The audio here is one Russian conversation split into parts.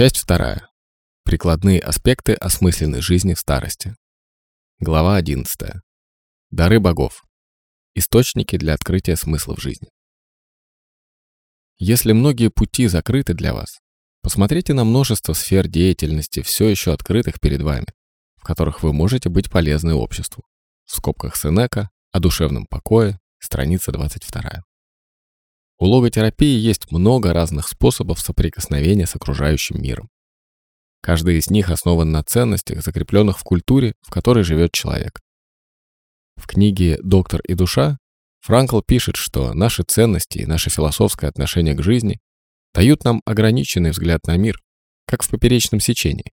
Часть вторая. Прикладные аспекты осмысленной жизни в старости. Глава 11. Дары богов. Источники для открытия смысла в жизни. Если многие пути закрыты для вас, посмотрите на множество сфер деятельности, все еще открытых перед вами, в которых вы можете быть полезны обществу. В скобках Сенека о душевном покое, страница 22. У логотерапии есть много разных способов соприкосновения с окружающим миром. Каждый из них основан на ценностях, закрепленных в культуре, в которой живет человек. В книге «Доктор и душа» Франкл пишет, что наши ценности и наше философское отношение к жизни дают нам ограниченный взгляд на мир, как в поперечном сечении.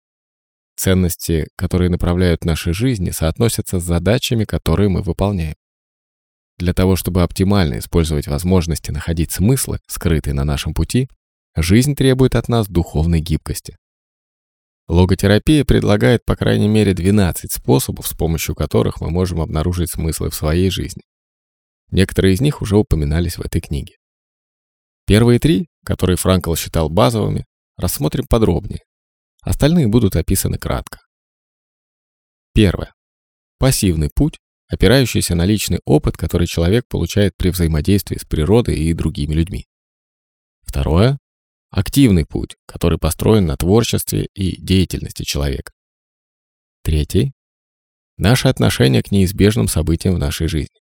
Ценности, которые направляют наши жизни, соотносятся с задачами, которые мы выполняем. Для того, чтобы оптимально использовать возможности находить смыслы, скрытые на нашем пути, жизнь требует от нас духовной гибкости. Логотерапия предлагает по крайней мере 12 способов, с помощью которых мы можем обнаружить смыслы в своей жизни. Некоторые из них уже упоминались в этой книге. Первые три, которые Франкл считал базовыми, рассмотрим подробнее. Остальные будут описаны кратко. Первое. Пассивный путь опирающийся на личный опыт, который человек получает при взаимодействии с природой и другими людьми. Второе – активный путь, который построен на творчестве и деятельности человека. Третий – наше отношение к неизбежным событиям в нашей жизни.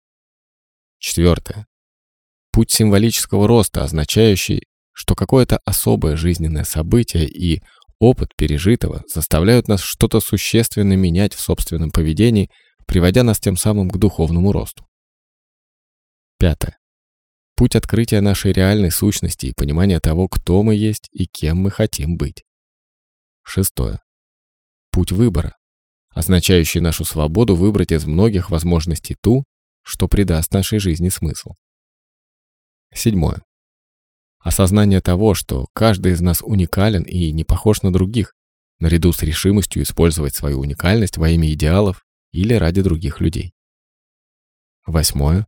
Четвертое – путь символического роста, означающий, что какое-то особое жизненное событие и опыт пережитого заставляют нас что-то существенно менять в собственном поведении – приводя нас тем самым к духовному росту. Пятое. Путь открытия нашей реальной сущности и понимания того, кто мы есть и кем мы хотим быть. Шестое. Путь выбора, означающий нашу свободу выбрать из многих возможностей ту, что придаст нашей жизни смысл. Седьмое. Осознание того, что каждый из нас уникален и не похож на других, наряду с решимостью использовать свою уникальность во имя идеалов, или ради других людей. Восьмое.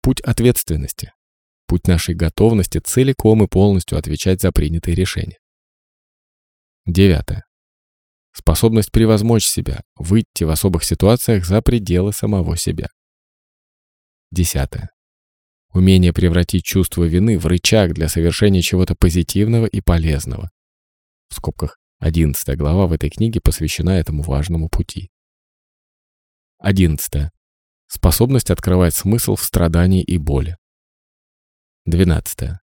Путь ответственности. Путь нашей готовности целиком и полностью отвечать за принятые решения. Девятое. Способность превозмочь себя, выйти в особых ситуациях за пределы самого себя. Десятое. Умение превратить чувство вины в рычаг для совершения чего-то позитивного и полезного. В скобках 11 глава в этой книге посвящена этому важному пути. 11. Способность открывать смысл в страдании и боли. 12.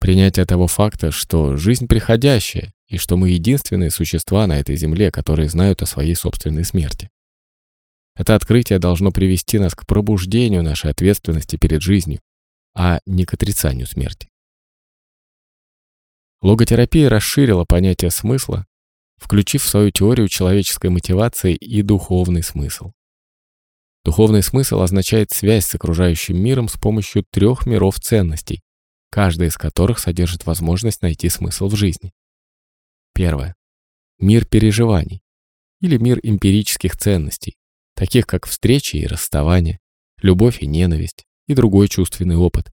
Принятие того факта, что жизнь приходящая, и что мы единственные существа на этой земле, которые знают о своей собственной смерти. Это открытие должно привести нас к пробуждению нашей ответственности перед жизнью, а не к отрицанию смерти. Логотерапия расширила понятие смысла включив в свою теорию человеческой мотивации и духовный смысл. Духовный смысл означает связь с окружающим миром с помощью трех миров ценностей, каждый из которых содержит возможность найти смысл в жизни. Первое. Мир переживаний или мир эмпирических ценностей, таких как встречи и расставания, любовь и ненависть и другой чувственный опыт,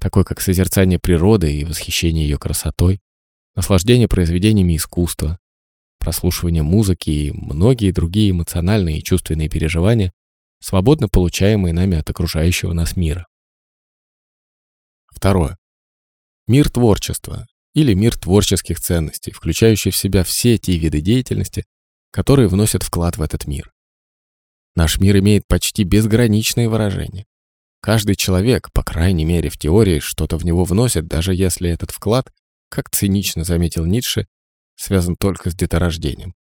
такой как созерцание природы и восхищение ее красотой, наслаждение произведениями искусства, прослушивание музыки и многие другие эмоциональные и чувственные переживания, свободно получаемые нами от окружающего нас мира. Второе. Мир творчества или мир творческих ценностей, включающий в себя все те виды деятельности, которые вносят вклад в этот мир. Наш мир имеет почти безграничные выражения. Каждый человек, по крайней мере в теории, что-то в него вносит, даже если этот вклад, как цинично заметил Ницше, связан только с деторождением.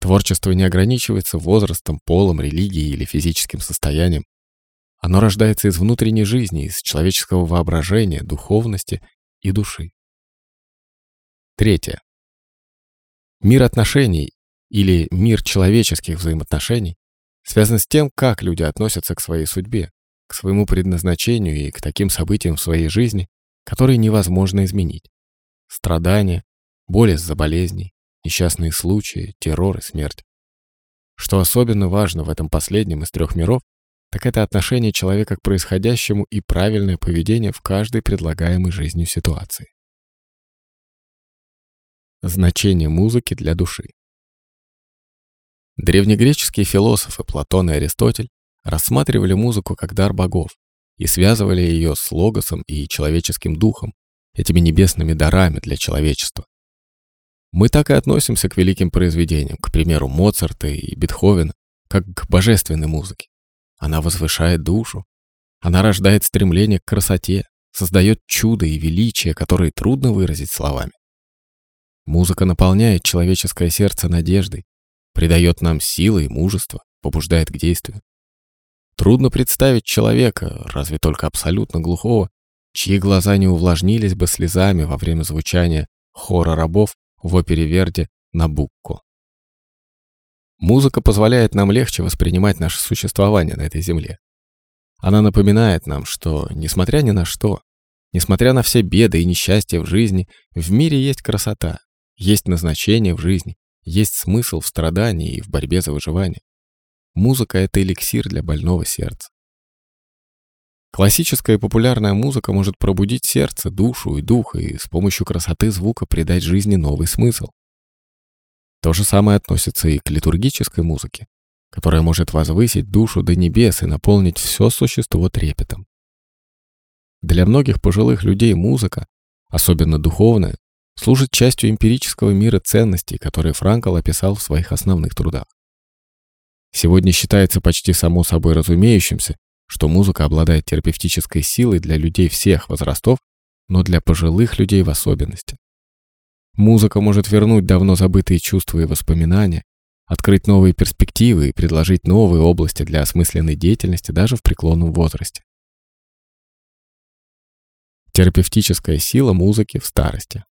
Творчество не ограничивается возрастом, полом, религией или физическим состоянием. Оно рождается из внутренней жизни, из человеческого воображения, духовности и души. Третье. Мир отношений или мир человеческих взаимоотношений связан с тем, как люди относятся к своей судьбе, к своему предназначению и к таким событиям в своей жизни, которые невозможно изменить. Страдания, боль из-за болезней, несчастные случаи, террор и смерть. Что особенно важно в этом последнем из трех миров, так это отношение человека к происходящему и правильное поведение в каждой предлагаемой жизнью ситуации. Значение музыки для души. Древнегреческие философы Платон и Аристотель рассматривали музыку как дар богов и связывали ее с логосом и человеческим духом, этими небесными дарами для человечества. Мы так и относимся к великим произведениям, к примеру, Моцарта и Бетховена, как к божественной музыке. Она возвышает душу, она рождает стремление к красоте, создает чудо и величие, которые трудно выразить словами. Музыка наполняет человеческое сердце надеждой, придает нам силы и мужество, побуждает к действию. Трудно представить человека, разве только абсолютно глухого, чьи глаза не увлажнились бы слезами во время звучания хора рабов в опере Верди «Набукко». Музыка позволяет нам легче воспринимать наше существование на этой земле. Она напоминает нам, что, несмотря ни на что, несмотря на все беды и несчастья в жизни, в мире есть красота, есть назначение в жизни, есть смысл в страдании и в борьбе за выживание. Музыка — это эликсир для больного сердца. Классическая и популярная музыка может пробудить сердце, душу и дух, и с помощью красоты звука придать жизни новый смысл. То же самое относится и к литургической музыке, которая может возвысить душу до небес и наполнить все существо трепетом. Для многих пожилых людей музыка, особенно духовная, служит частью эмпирического мира ценностей, которые Франкл описал в своих основных трудах. Сегодня считается почти само собой разумеющимся, что музыка обладает терапевтической силой для людей всех возрастов, но для пожилых людей в особенности. Музыка может вернуть давно забытые чувства и воспоминания, открыть новые перспективы и предложить новые области для осмысленной деятельности даже в преклонном возрасте. Терапевтическая сила музыки в старости.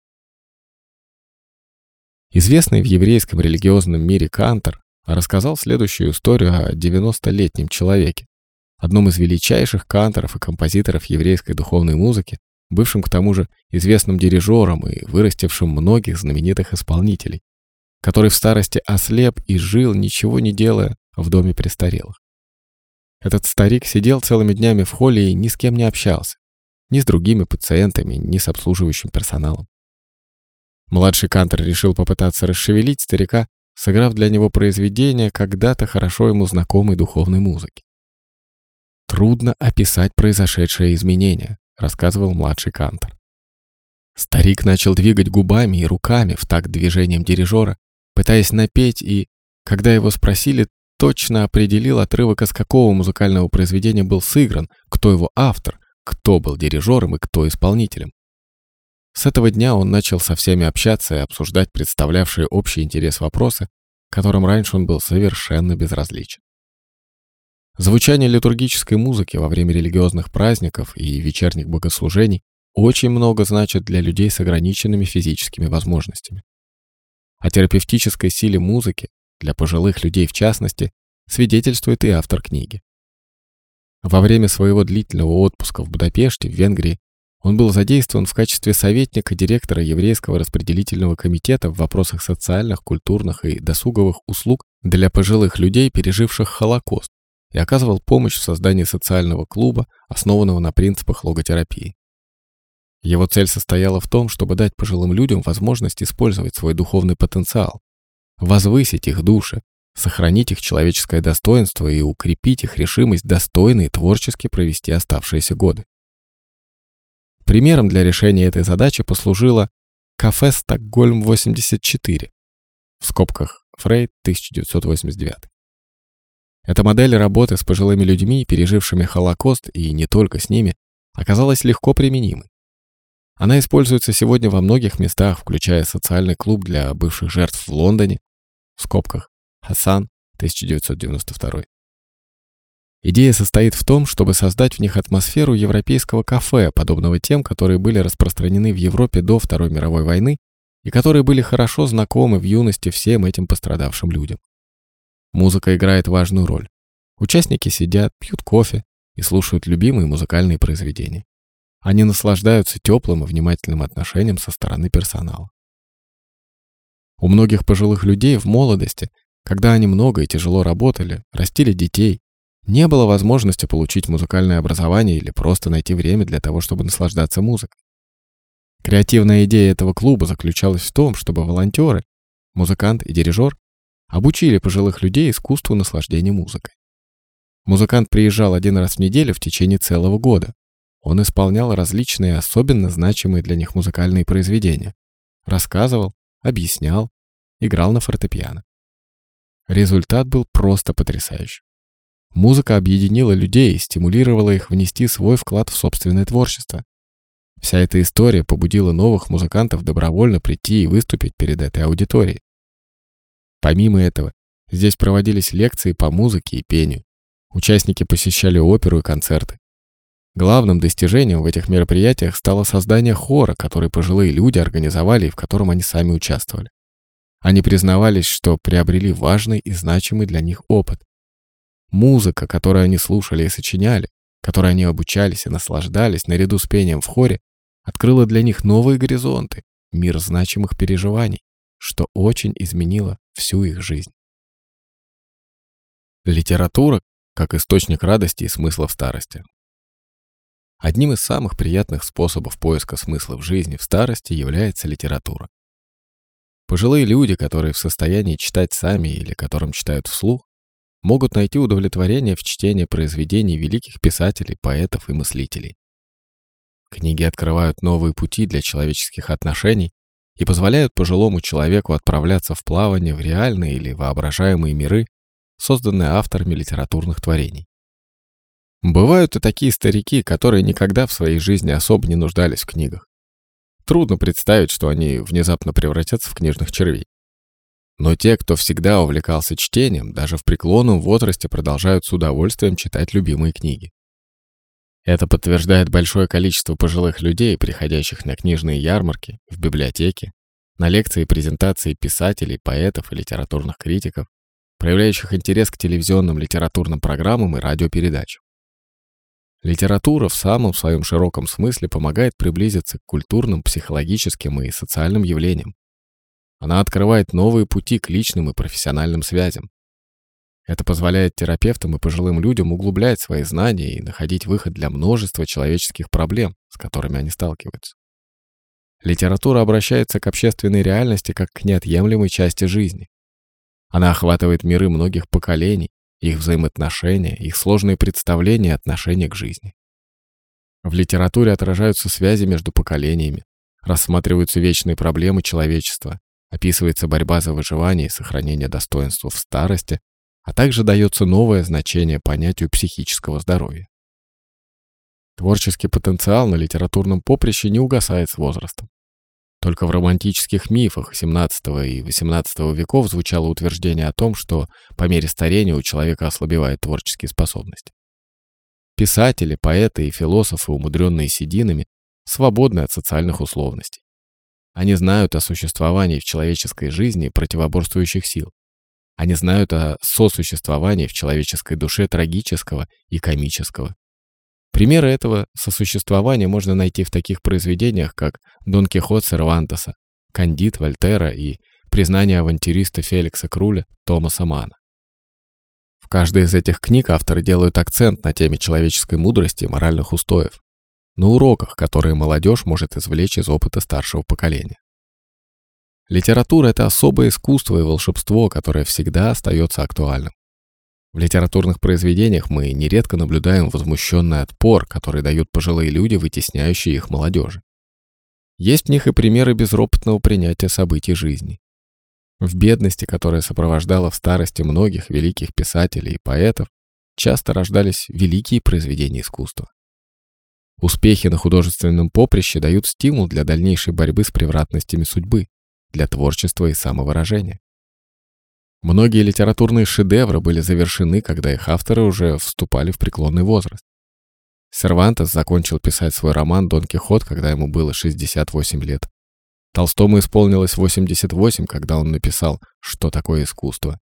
Известный в еврейском религиозном мире Кантор рассказал следующую историю о 90-летнем человеке, одном из величайших канторов и композиторов еврейской духовной музыки, бывшим к тому же известным дирижером и вырастившим многих знаменитых исполнителей, который в старости ослеп и жил, ничего не делая, в доме престарелых. Этот старик сидел целыми днями в холле и ни с кем не общался, ни с другими пациентами, ни с обслуживающим персоналом. Младший Кантер решил попытаться расшевелить старика, сыграв для него произведение когда-то хорошо ему знакомой духовной музыки. «Трудно описать произошедшее изменение», — рассказывал младший Кантер. Старик начал двигать губами и руками в такт движением дирижера, пытаясь напеть и, когда его спросили, точно определил отрывок, из какого музыкального произведения был сыгран, кто его автор, кто был дирижером и кто исполнителем. С этого дня он начал со всеми общаться и обсуждать представлявшие общий интерес вопросы, которым раньше он был совершенно безразличен. Звучание литургической музыки во время религиозных праздников и вечерних богослужений очень много значит для людей с ограниченными физическими возможностями. О терапевтической силе музыки, для пожилых людей в частности, свидетельствует и автор книги. Во время своего длительного отпуска в Будапеште, в Венгрии, он был задействован в качестве советника директора Еврейского распределительного комитета в вопросах социальных, культурных и досуговых услуг для пожилых людей, переживших Холокост, и оказывал помощь в создании социального клуба, основанного на принципах логотерапии. Его цель состояла в том, чтобы дать пожилым людям возможность использовать свой духовный потенциал, возвысить их души, сохранить их человеческое достоинство и укрепить их решимость достойно и творчески провести оставшиеся годы. Примером для решения этой задачи послужило кафе «Стокгольм-84» в скобках Фрейд 1989. Эта модель работы с пожилыми людьми, пережившими Холокост, и не только с ними, оказалась легко применимой. Она используется сегодня во многих местах, включая социальный клуб для бывших жертв в Лондоне, в скобках Хасан 1992, Идея состоит в том, чтобы создать в них атмосферу европейского кафе, подобного тем, которые были распространены в Европе до Второй мировой войны и которые были хорошо знакомы в юности всем этим пострадавшим людям. Музыка играет важную роль. Участники сидят, пьют кофе и слушают любимые музыкальные произведения. Они наслаждаются теплым и внимательным отношением со стороны персонала. У многих пожилых людей в молодости, когда они много и тяжело работали, растили детей, не было возможности получить музыкальное образование или просто найти время для того, чтобы наслаждаться музыкой. Креативная идея этого клуба заключалась в том, чтобы волонтеры, музыкант и дирижер обучили пожилых людей искусству наслаждения музыкой. Музыкант приезжал один раз в неделю в течение целого года. Он исполнял различные особенно значимые для них музыкальные произведения. Рассказывал, объяснял, играл на фортепиано. Результат был просто потрясающий. Музыка объединила людей и стимулировала их внести свой вклад в собственное творчество. Вся эта история побудила новых музыкантов добровольно прийти и выступить перед этой аудиторией. Помимо этого, здесь проводились лекции по музыке и пению. Участники посещали оперу и концерты. Главным достижением в этих мероприятиях стало создание хора, который пожилые люди организовали и в котором они сами участвовали. Они признавались, что приобрели важный и значимый для них опыт. Музыка, которую они слушали и сочиняли, которой они обучались и наслаждались наряду с пением в хоре, открыла для них новые горизонты, мир значимых переживаний, что очень изменило всю их жизнь. Литература как источник радости и смысла в старости. Одним из самых приятных способов поиска смысла в жизни в старости является литература. Пожилые люди, которые в состоянии читать сами или которым читают вслух, могут найти удовлетворение в чтении произведений великих писателей, поэтов и мыслителей. Книги открывают новые пути для человеческих отношений и позволяют пожилому человеку отправляться в плавание в реальные или воображаемые миры, созданные авторами литературных творений. Бывают и такие старики, которые никогда в своей жизни особо не нуждались в книгах. Трудно представить, что они внезапно превратятся в книжных червей. Но те, кто всегда увлекался чтением, даже в преклонном возрасте продолжают с удовольствием читать любимые книги. Это подтверждает большое количество пожилых людей, приходящих на книжные ярмарки, в библиотеки, на лекции и презентации писателей, поэтов и литературных критиков, проявляющих интерес к телевизионным литературным программам и радиопередачам. Литература в самом своем широком смысле помогает приблизиться к культурным, психологическим и социальным явлениям. Она открывает новые пути к личным и профессиональным связям, это позволяет терапевтам и пожилым людям углублять свои знания и находить выход для множества человеческих проблем, с которыми они сталкиваются. Литература обращается к общественной реальности как к неотъемлемой части жизни. Она охватывает миры многих поколений, их взаимоотношения, их сложные представления и отношения к жизни. В литературе отражаются связи между поколениями, рассматриваются вечные проблемы человечества, описывается борьба за выживание и сохранение достоинства в старости, а также дается новое значение понятию психического здоровья. Творческий потенциал на литературном поприще не угасает с возрастом. Только в романтических мифах XVII и XVIII веков звучало утверждение о том, что по мере старения у человека ослабевают творческие способности. Писатели, поэты и философы, умудренные сединами, свободны от социальных условностей. Они знают о существовании в человеческой жизни противоборствующих сил, они знают о сосуществовании в человеческой душе трагического и комического. Примеры этого сосуществования можно найти в таких произведениях, как «Дон Кихот Сервантеса», «Кандид» Вольтера и «Признание авантюриста Феликса Круля» Томаса Мана. В каждой из этих книг авторы делают акцент на теме человеческой мудрости и моральных устоев, на уроках, которые молодежь может извлечь из опыта старшего поколения. Литература — это особое искусство и волшебство, которое всегда остается актуальным. В литературных произведениях мы нередко наблюдаем возмущенный отпор, который дают пожилые люди, вытесняющие их молодежи. Есть в них и примеры безропотного принятия событий жизни. В бедности, которая сопровождала в старости многих великих писателей и поэтов, часто рождались великие произведения искусства. Успехи на художественном поприще дают стимул для дальнейшей борьбы с превратностями судьбы для творчества и самовыражения. Многие литературные шедевры были завершены, когда их авторы уже вступали в преклонный возраст. Сервантес закончил писать свой роман «Дон Кихот», когда ему было 68 лет. Толстому исполнилось 88, когда он написал «Что такое искусство?».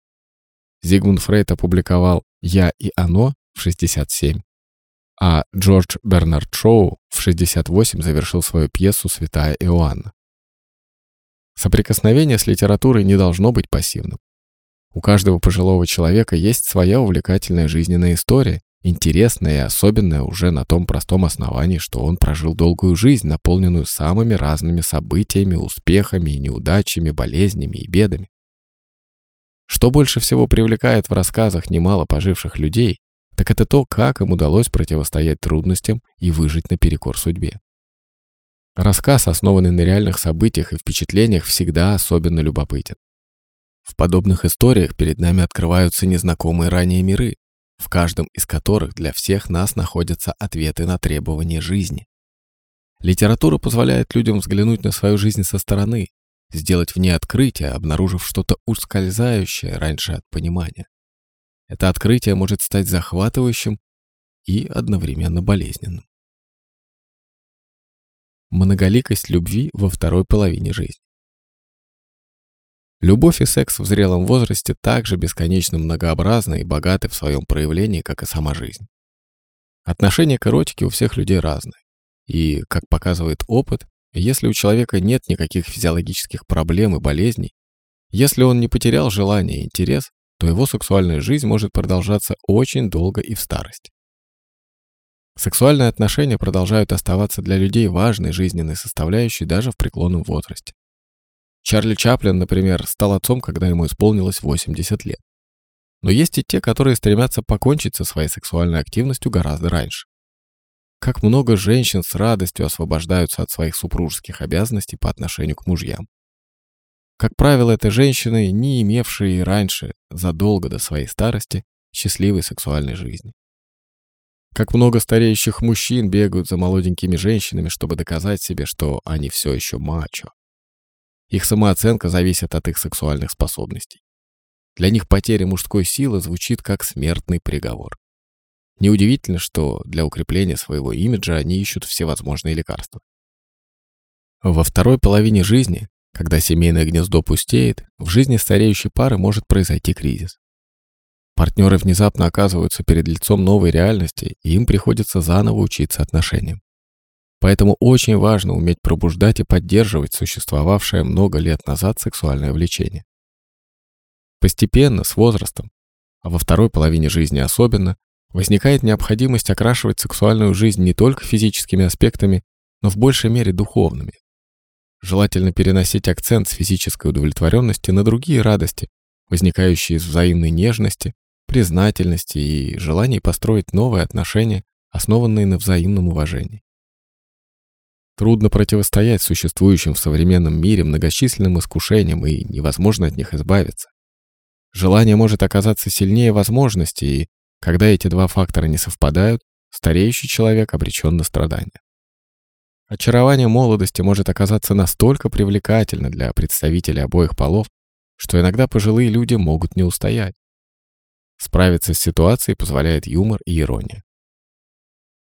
Зигмунд Фрейд опубликовал «Я и оно» в 67, а Джордж Бернард Шоу в 68 завершил свою пьесу «Святая Иоанна». Соприкосновение с литературой не должно быть пассивным. У каждого пожилого человека есть своя увлекательная жизненная история, интересное и особенное уже на том простом основании, что он прожил долгую жизнь, наполненную самыми разными событиями, успехами и неудачами, болезнями и бедами. Что больше всего привлекает в рассказах немало поживших людей, так это то, как им удалось противостоять трудностям и выжить наперекор судьбе. Рассказ, основанный на реальных событиях и впечатлениях, всегда особенно любопытен. В подобных историях перед нами открываются незнакомые ранее миры, в каждом из которых для всех нас находятся ответы на требования жизни. Литература позволяет людям взглянуть на свою жизнь со стороны, сделать в ней открытие, обнаружив что-то ускользающее раньше от понимания. Это открытие может стать захватывающим и одновременно болезненным. Многоликость любви во второй половине жизни. Любовь и секс в зрелом возрасте также бесконечно многообразны и богаты в своем проявлении, как и сама жизнь. Отношение к эротике у всех людей разное. И, как показывает опыт, если у человека нет никаких физиологических проблем и болезней, если он не потерял желание и интерес, то его сексуальная жизнь может продолжаться очень долго и в старости. Сексуальные отношения продолжают оставаться для людей важной жизненной составляющей даже в преклонном возрасте. Чарли Чаплин, например, стал отцом, когда ему исполнилось 80 лет. Но есть и те, которые стремятся покончить со своей сексуальной активностью гораздо раньше. Как много женщин с радостью освобождаются от своих супружеских обязанностей по отношению к мужьям. Как правило, это женщины, не имевшие раньше, задолго до своей старости, счастливой сексуальной жизни. Как много стареющих мужчин бегают за молоденькими женщинами, чтобы доказать себе, что они все еще мачо. Их самооценка зависит от их сексуальных способностей. Для них потеря мужской силы звучит как смертный приговор. Неудивительно, что для укрепления своего имиджа они ищут всевозможные лекарства. Во второй половине жизни, когда семейное гнездо пустеет, в жизни стареющей пары может произойти кризис. Партнеры внезапно оказываются перед лицом новой реальности, и им приходится заново учиться отношениям. Поэтому очень важно уметь пробуждать и поддерживать существовавшее много лет назад сексуальное влечение. Постепенно, с возрастом, а во второй половине жизни особенно, возникает необходимость окрашивать сексуальную жизнь не только физическими аспектами, но в большей мере духовными. Желательно переносить акцент с физической удовлетворенности на другие радости, возникающие из взаимной нежности, признательности и желаний построить новые отношения, основанные на взаимном уважении. Трудно противостоять существующим в современном мире многочисленным искушениям, и невозможно от них избавиться. Желание может оказаться сильнее возможности, и когда эти два фактора не совпадают, стареющий человек обречен на страдания. Очарование молодости может оказаться настолько привлекательно для представителей обоих полов, что иногда пожилые люди могут не устоять. Справиться с ситуацией позволяет юмор и ирония.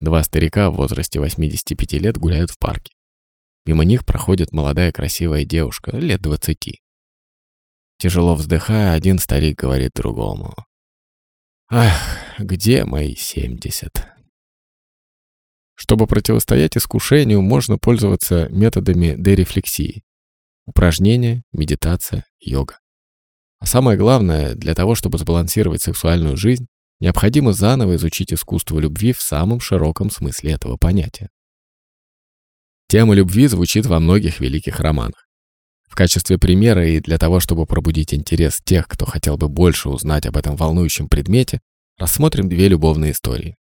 Два старика в возрасте 85 лет гуляют в парке. Мимо них проходит молодая красивая девушка, лет 20. Тяжело вздыхая, один старик говорит другому. «Ах, где мои 70?» Чтобы противостоять искушению, можно пользоваться методами дерефлексии. Упражнения, медитация, йога. А самое главное, для того, чтобы сбалансировать сексуальную жизнь, Необходимо заново изучить искусство любви в самом широком смысле этого понятия. Тема любви звучит во многих великих романах. В качестве примера и для того, чтобы пробудить интерес тех, кто хотел бы больше узнать об этом волнующем предмете, рассмотрим две любовные истории.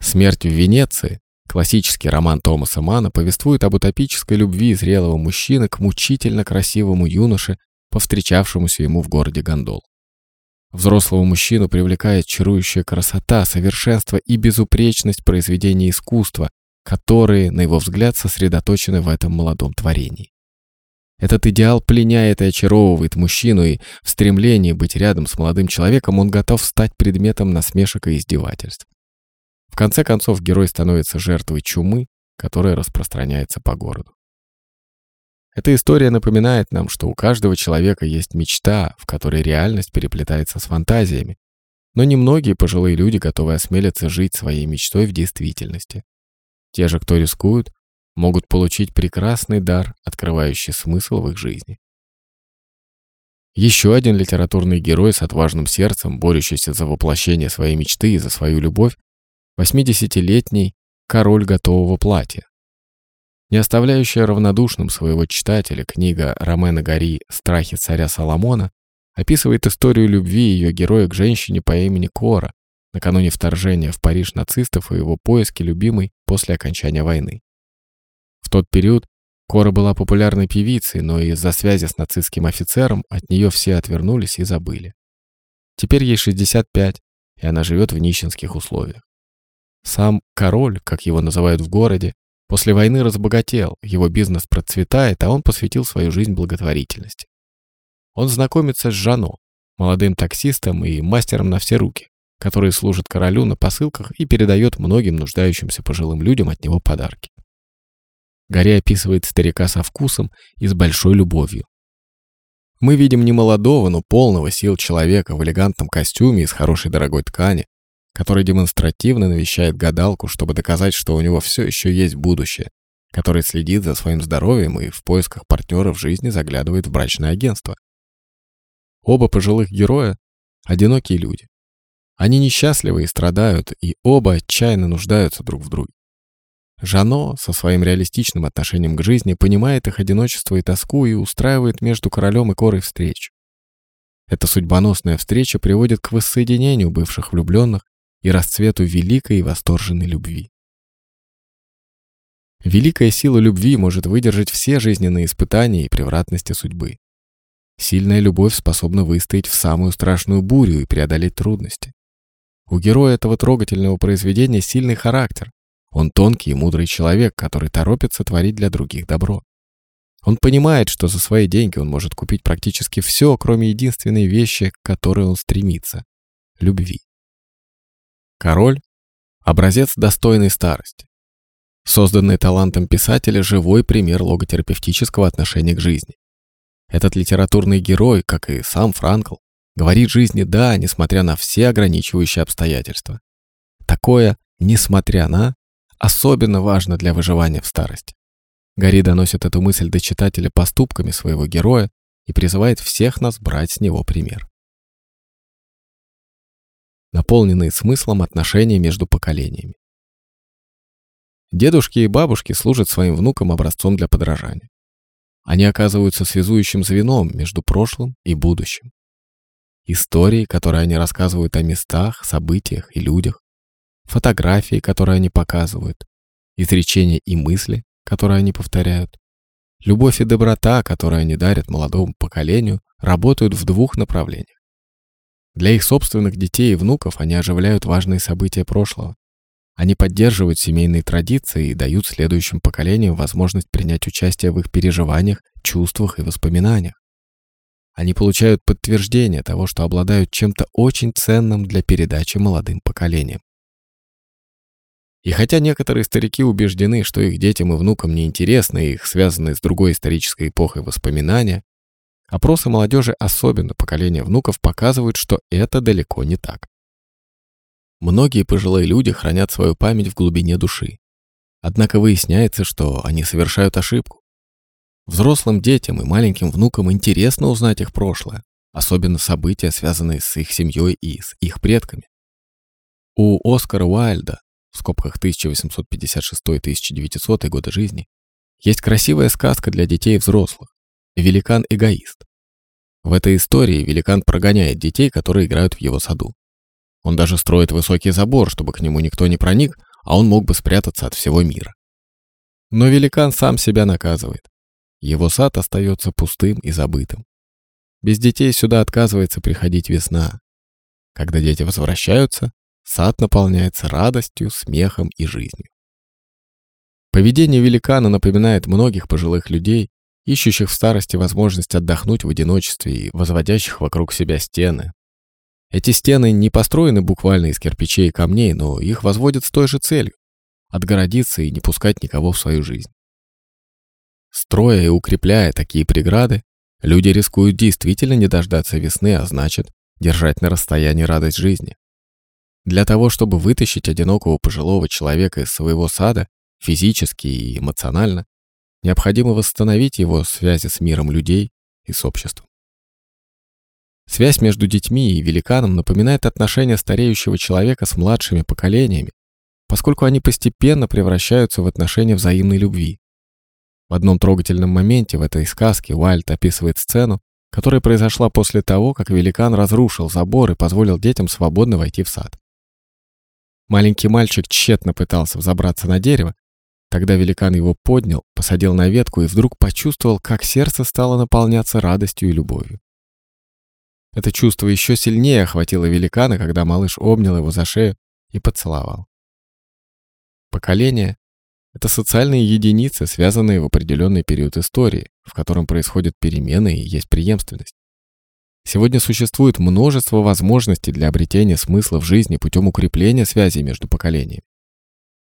«Смерть в Венеции» Классический роман Томаса Мана повествует об утопической любви зрелого мужчины к мучительно красивому юноше, повстречавшемуся ему в городе Гондол. Взрослого мужчину привлекает чарующая красота, совершенство и безупречность произведения искусства, которые, на его взгляд, сосредоточены в этом молодом творении. Этот идеал пленяет и очаровывает мужчину, и в стремлении быть рядом с молодым человеком он готов стать предметом насмешек и издевательств. В конце концов, герой становится жертвой чумы, которая распространяется по городу. Эта история напоминает нам, что у каждого человека есть мечта, в которой реальность переплетается с фантазиями. Но немногие пожилые люди готовы осмелиться жить своей мечтой в действительности. Те же, кто рискуют, могут получить прекрасный дар, открывающий смысл в их жизни. Еще один литературный герой с отважным сердцем, борющийся за воплощение своей мечты и за свою любовь, 80-летний король готового платья. Не оставляющая равнодушным своего читателя книга Ромена Гори «Страхи царя Соломона» описывает историю любви ее героя к женщине по имени Кора, накануне вторжения в Париж нацистов и его поиски любимой после окончания войны. В тот период Кора была популярной певицей, но из-за связи с нацистским офицером от нее все отвернулись и забыли. Теперь ей 65, и она живет в нищенских условиях. Сам король, как его называют в городе, после войны разбогател, его бизнес процветает, а он посвятил свою жизнь благотворительности. Он знакомится с Жано, молодым таксистом и мастером на все руки, который служит королю на посылках и передает многим нуждающимся пожилым людям от него подарки. Гарри описывает старика со вкусом и с большой любовью. Мы видим не молодого, но полного сил человека в элегантном костюме из хорошей дорогой ткани, который демонстративно навещает гадалку, чтобы доказать, что у него все еще есть будущее, который следит за своим здоровьем и в поисках партнера в жизни заглядывает в брачное агентство. Оба пожилых героя – одинокие люди. Они несчастливы и страдают, и оба отчаянно нуждаются друг в друге. Жано со своим реалистичным отношением к жизни понимает их одиночество и тоску и устраивает между королем и корой встречу. Эта судьбоносная встреча приводит к воссоединению бывших влюбленных и расцвету великой и восторженной любви. Великая сила любви может выдержать все жизненные испытания и превратности судьбы. Сильная любовь способна выстоять в самую страшную бурю и преодолеть трудности. У героя этого трогательного произведения сильный характер, он тонкий и мудрый человек, который торопится творить для других добро. Он понимает, что за свои деньги он может купить практически все, кроме единственной вещи, к которой он стремится — любви. Король — образец достойной старости. Созданный талантом писателя живой пример логотерапевтического отношения к жизни. Этот литературный герой, как и сам Франкл, говорит жизни «да», несмотря на все ограничивающие обстоятельства. Такое «несмотря на» особенно важно для выживания в старости. Гори доносит эту мысль до читателя поступками своего героя и призывает всех нас брать с него пример. Наполненные смыслом отношения между поколениями. Дедушки и бабушки служат своим внукам образцом для подражания. Они оказываются связующим звеном между прошлым и будущим. Истории, которые они рассказывают о местах, событиях и людях, фотографии, которые они показывают, изречения и мысли, которые они повторяют. Любовь и доброта, которые они дарят молодому поколению, работают в двух направлениях. Для их собственных детей и внуков они оживляют важные события прошлого. Они поддерживают семейные традиции и дают следующим поколениям возможность принять участие в их переживаниях, чувствах и воспоминаниях. Они получают подтверждение того, что обладают чем-то очень ценным для передачи молодым поколениям. И хотя некоторые старики убеждены, что их детям и внукам неинтересны их связанные с другой исторической эпохой воспоминания, опросы молодежи, особенно поколения внуков, показывают, что это далеко не так. Многие пожилые люди хранят свою память в глубине души. Однако выясняется, что они совершают ошибку. Взрослым детям и маленьким внукам интересно узнать их прошлое, особенно события, связанные с их семьей и с их предками. У Оскара Уайльда в скобках 1856-1900 годы жизни, есть красивая сказка для детей и взрослых «Великан-эгоист». В этой истории великан прогоняет детей, которые играют в его саду. Он даже строит высокий забор, чтобы к нему никто не проник, а он мог бы спрятаться от всего мира. Но великан сам себя наказывает. Его сад остается пустым и забытым. Без детей сюда отказывается приходить весна. Когда дети возвращаются, Сад наполняется радостью, смехом и жизнью. Поведение великана напоминает многих пожилых людей, ищущих в старости возможность отдохнуть в одиночестве и возводящих вокруг себя стены. Эти стены не построены буквально из кирпичей и камней, но их возводят с той же целью – отгородиться и не пускать никого в свою жизнь. Строя и укрепляя такие преграды, люди рискуют действительно не дождаться весны, а значит, держать на расстоянии радость жизни. Для того, чтобы вытащить одинокого пожилого человека из своего сада, физически и эмоционально, необходимо восстановить его связи с миром людей и с обществом. Связь между детьми и великаном напоминает отношения стареющего человека с младшими поколениями, поскольку они постепенно превращаются в отношения взаимной любви. В одном трогательном моменте в этой сказке Уайльд описывает сцену, которая произошла после того, как великан разрушил забор и позволил детям свободно войти в сад. Маленький мальчик тщетно пытался взобраться на дерево, тогда великан его поднял, посадил на ветку и вдруг почувствовал, как сердце стало наполняться радостью и любовью. Это чувство еще сильнее охватило великана, когда малыш обнял его за шею и поцеловал. Поколение это социальные единицы, связанные в определенный период истории, в котором происходят перемены и есть преемственность. Сегодня существует множество возможностей для обретения смысла в жизни путем укрепления связей между поколениями.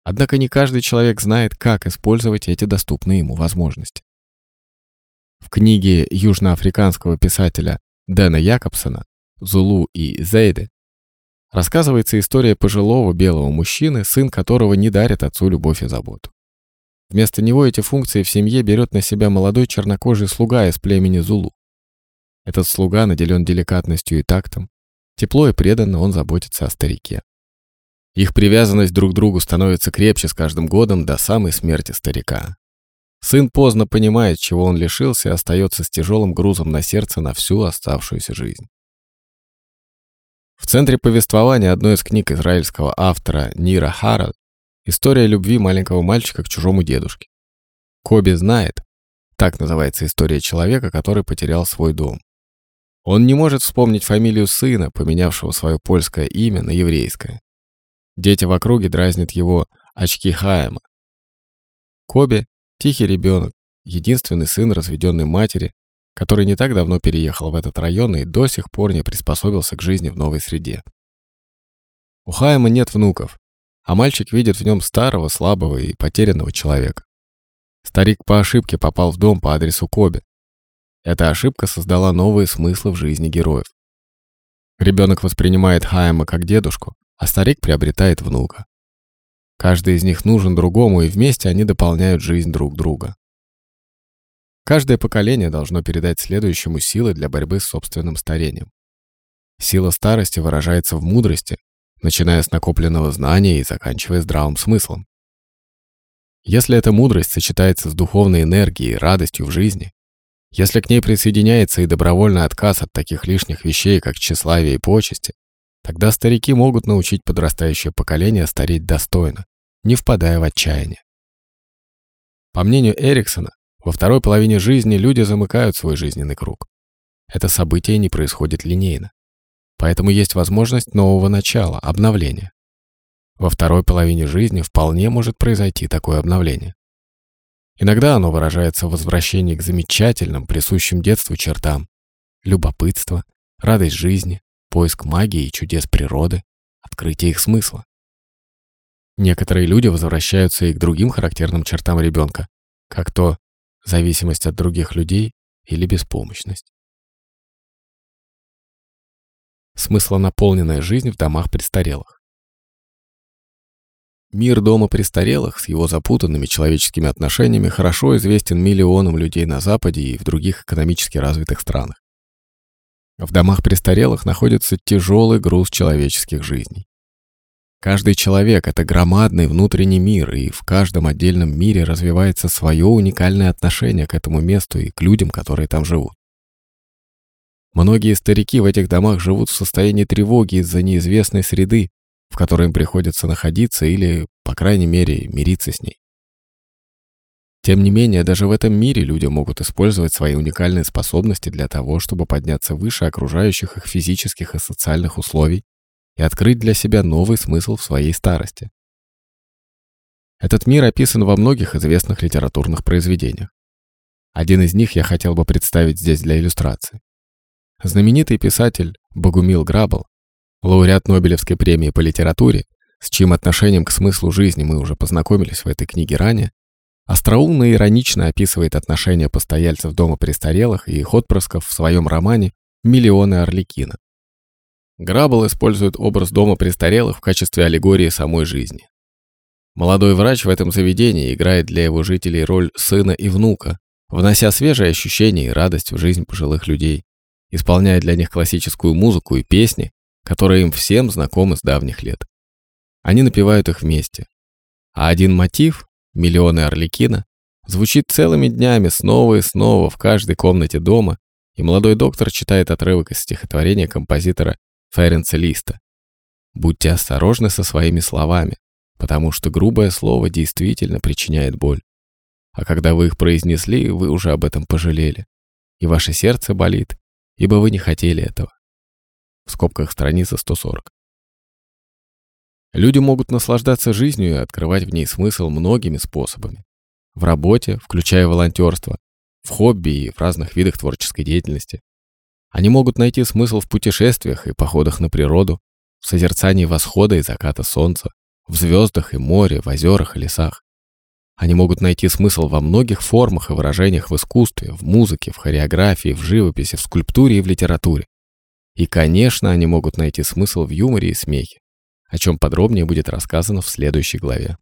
Однако не каждый человек знает, как использовать эти доступные ему возможности. В книге южноафриканского писателя Дэна Якобсона «Зулу и Зейде» рассказывается история пожилого белого мужчины, сын которого не дарит отцу любовь и заботу. Вместо него эти функции в семье берет на себя молодой чернокожий слуга из племени Зулу. Этот слуга наделен деликатностью и тактом. Тепло и преданно он заботится о старике. Их привязанность друг к другу становится крепче с каждым годом до самой смерти старика. Сын поздно понимает, чего он лишился, и остается с тяжелым грузом на сердце на всю оставшуюся жизнь. В центре повествования одной из книг израильского автора Нира Хара История любви маленького мальчика к чужому дедушке. Коби знает, так называется история человека, который потерял свой дом. Он не может вспомнить фамилию сына, поменявшего свое польское имя на еврейское. Дети в округе дразнят его очки Хаема. Коби – тихий ребенок, единственный сын разведенной матери, который не так давно переехал в этот район и до сих пор не приспособился к жизни в новой среде. У Хаема нет внуков, а мальчик видит в нем старого, слабого и потерянного человека. Старик по ошибке попал в дом по адресу Коби. Эта ошибка создала новые смыслы в жизни героев. Ребенок воспринимает Хайма как дедушку, а старик приобретает внука. Каждый из них нужен другому, и вместе они дополняют жизнь друг друга. Каждое поколение должно передать следующему силы для борьбы с собственным старением. Сила старости выражается в мудрости, начиная с накопленного знания и заканчивая здравым смыслом. Если эта мудрость сочетается с духовной энергией и радостью в жизни, если к ней присоединяется и добровольный отказ от таких лишних вещей, как тщеславие и почести, тогда старики могут научить подрастающее поколение стареть достойно, не впадая в отчаяние. По мнению Эриксона, во второй половине жизни люди замыкают свой жизненный круг. Это событие не происходит линейно. Поэтому есть возможность нового начала, обновления. Во второй половине жизни вполне может произойти такое обновление. Иногда оно выражается в возвращении к замечательным, присущим детству чертам. Любопытство, радость жизни, поиск магии и чудес природы, открытие их смысла. Некоторые люди возвращаются и к другим характерным чертам ребенка, как то зависимость от других людей или беспомощность смыслонаполненная жизнь в домах престарелых. Мир дома престарелых с его запутанными человеческими отношениями хорошо известен миллионам людей на Западе и в других экономически развитых странах. В домах престарелых находится тяжелый груз человеческих жизней. Каждый человек — это громадный внутренний мир, и в каждом отдельном мире развивается свое уникальное отношение к этому месту и к людям, которые там живут. Многие старики в этих домах живут в состоянии тревоги из-за неизвестной среды, в которой им приходится находиться или, по крайней мере, мириться с ней. Тем не менее, даже в этом мире люди могут использовать свои уникальные способности для того, чтобы подняться выше окружающих их физических и социальных условий и открыть для себя новый смысл в своей старости. Этот мир описан во многих известных литературных произведениях. Один из них я хотел бы представить здесь для иллюстрации. Знаменитый писатель Богумил Грабл, лауреат Нобелевской премии по литературе, с чьим отношением к смыслу жизни мы уже познакомились в этой книге ранее, остроумно и иронично описывает отношения постояльцев дома престарелых и их отпрысков в своем романе «Миллионы Орликина». Грабл использует образ дома престарелых в качестве аллегории самой жизни. Молодой врач в этом заведении играет для его жителей роль сына и внука, внося свежие ощущения и радость в жизнь пожилых людей исполняя для них классическую музыку и песни, которые им всем знакомы с давних лет. Они напевают их вместе. А один мотив, миллионы Орликина, звучит целыми днями снова и снова в каждой комнате дома, и молодой доктор читает отрывок из стихотворения композитора Ференца Листа. Будьте осторожны со своими словами, потому что грубое слово действительно причиняет боль. А когда вы их произнесли, вы уже об этом пожалели. И ваше сердце болит, ибо вы не хотели этого. В скобках страница 140. Люди могут наслаждаться жизнью и открывать в ней смысл многими способами. В работе, включая волонтерство, в хобби и в разных видах творческой деятельности. Они могут найти смысл в путешествиях и походах на природу, в созерцании восхода и заката солнца, в звездах и море, в озерах и лесах. Они могут найти смысл во многих формах и выражениях в искусстве, в музыке, в хореографии, в живописи, в скульптуре и в литературе. И, конечно, они могут найти смысл в юморе и смехе, о чем подробнее будет рассказано в следующей главе.